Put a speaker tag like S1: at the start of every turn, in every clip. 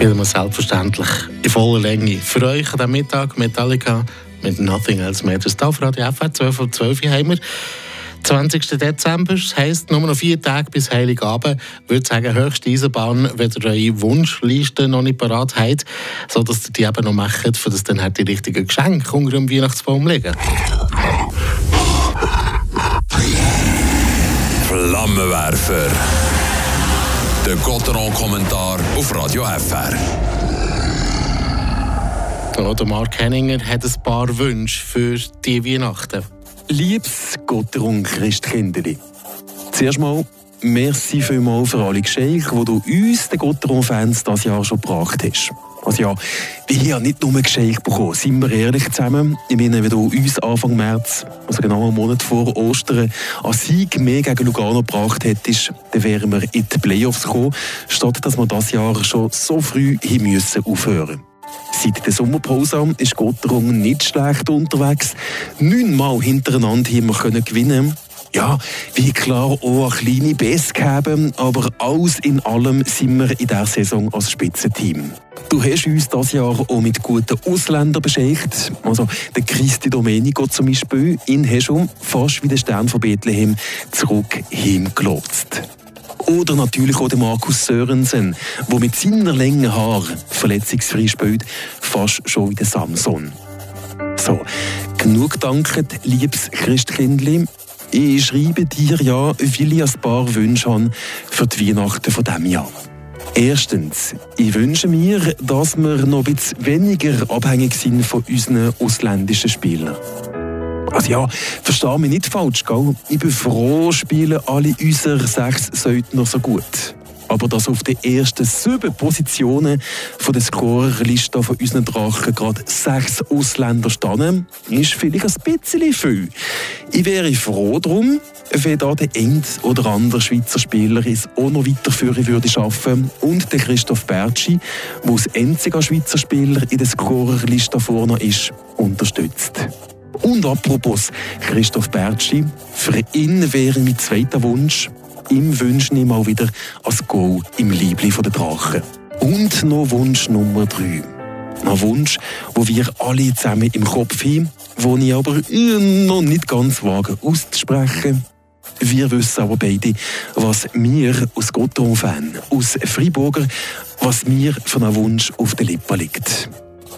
S1: spielen wir selbstverständlich in voller Länge. Für euch an diesem Mittag Metallica mit Nothing Else Matters. Da auf Radio FR 12 und 12 haben wir 20. Dezember, das heisst nur noch vier Tage bis Heiligabend. Ich würde sagen, höchste Eisenbahn, wenn ihr eure Wunschliste noch nicht parat habt, sodass ihr die eben noch macht, für das dann halt die richtigen Geschenke unter dem Weihnachtsbaum liegen.
S2: Flammenwerfer. Der Gotteron-Kommentar auf Radio FR.
S1: Oder Mark Henninger hat ein paar Wünsche für die Weihnachten.
S3: Liebes Gotteron Christkindeli, zuerst mal merci vielmals für alle Geschenke, die du uns, den Gotteron-Fans, dieses Jahr schon gebracht hast. Also ja, wir haben nicht nur Geschenke bekommen, sind wir ehrlich zusammen. Ich meine, wenn du uns Anfang März, also genau einen Monat vor Ostern, einen Sieg mehr gegen Lugano gebracht hättest, dann wären wir in die Playoffs gekommen, statt dass wir das Jahr schon so früh hin müssen aufhören. Seit der Sommerpause ist Gotterung nicht schlecht unterwegs. Neunmal hintereinander haben wir gewinnen ja, wie klar auch eine kleine Best haben, aber alles in allem sind wir in dieser Saison als Spitzenteam. Du hast uns dieses Jahr auch mit guten Ausländern beschenkt. Also der Christi Domenico zum Beispiel, in Heschum, fast wie der Stern von Bethlehem, zurück hingelotst. Oder natürlich auch der Markus Sörensen, der mit seiner langen Haar verletzungsfrei spielt, fast schon wie der Samson. So, genug danket, liebes Christkindli. Ich schreibe dir ja, weil ich ein paar Wünsche habe für die Weihnachten von diesem Jahr. Erstens, ich wünsche mir, dass wir noch ein bisschen weniger abhängig sind von unseren ausländischen Spielern. Also ja, verstehe mich nicht falsch, gell? Ich bin froh, spielen alle unsere sechs Söldner so gut aber dass auf den ersten sieben Positionen von der Scorerliste von unseren Drachen gerade sechs Ausländer stehen, ist vielleicht ein bisschen viel. Ich wäre froh darum, wenn da der ein oder andere Schweizer Spieler es auch noch weiterführen würde schaffen und der Christoph Bertschi, der als einziger Schweizer Spieler in der Scorerliste vorne ist, unterstützt. Und apropos Christoph Bertschi, für ihn wäre mein zweiter Wunsch, ihm wünsche ich mal wieder als Goal im Liebling der Drachen. Und noch Wunsch Nummer drei. Ein Wunsch, wo wir alle zusammen im Kopf haben, wo ich aber noch nicht ganz wage auszusprechen. Wir wissen aber beide, was wir aus Gotton-Fan, aus Freiburger, was mir von einem Wunsch auf der Lippe liegt.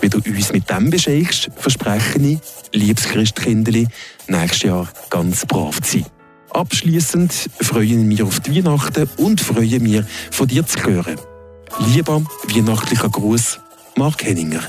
S3: Wenn du uns mit dem beschenkst, verspreche ich, liebes Christkindli, nächstes Jahr ganz brav zu sein. Abschließend freuen wir auf die Weihnachten und freuen wir, von dir zu hören. Lieber weihnachtlicher Gruß, Mark Henninger.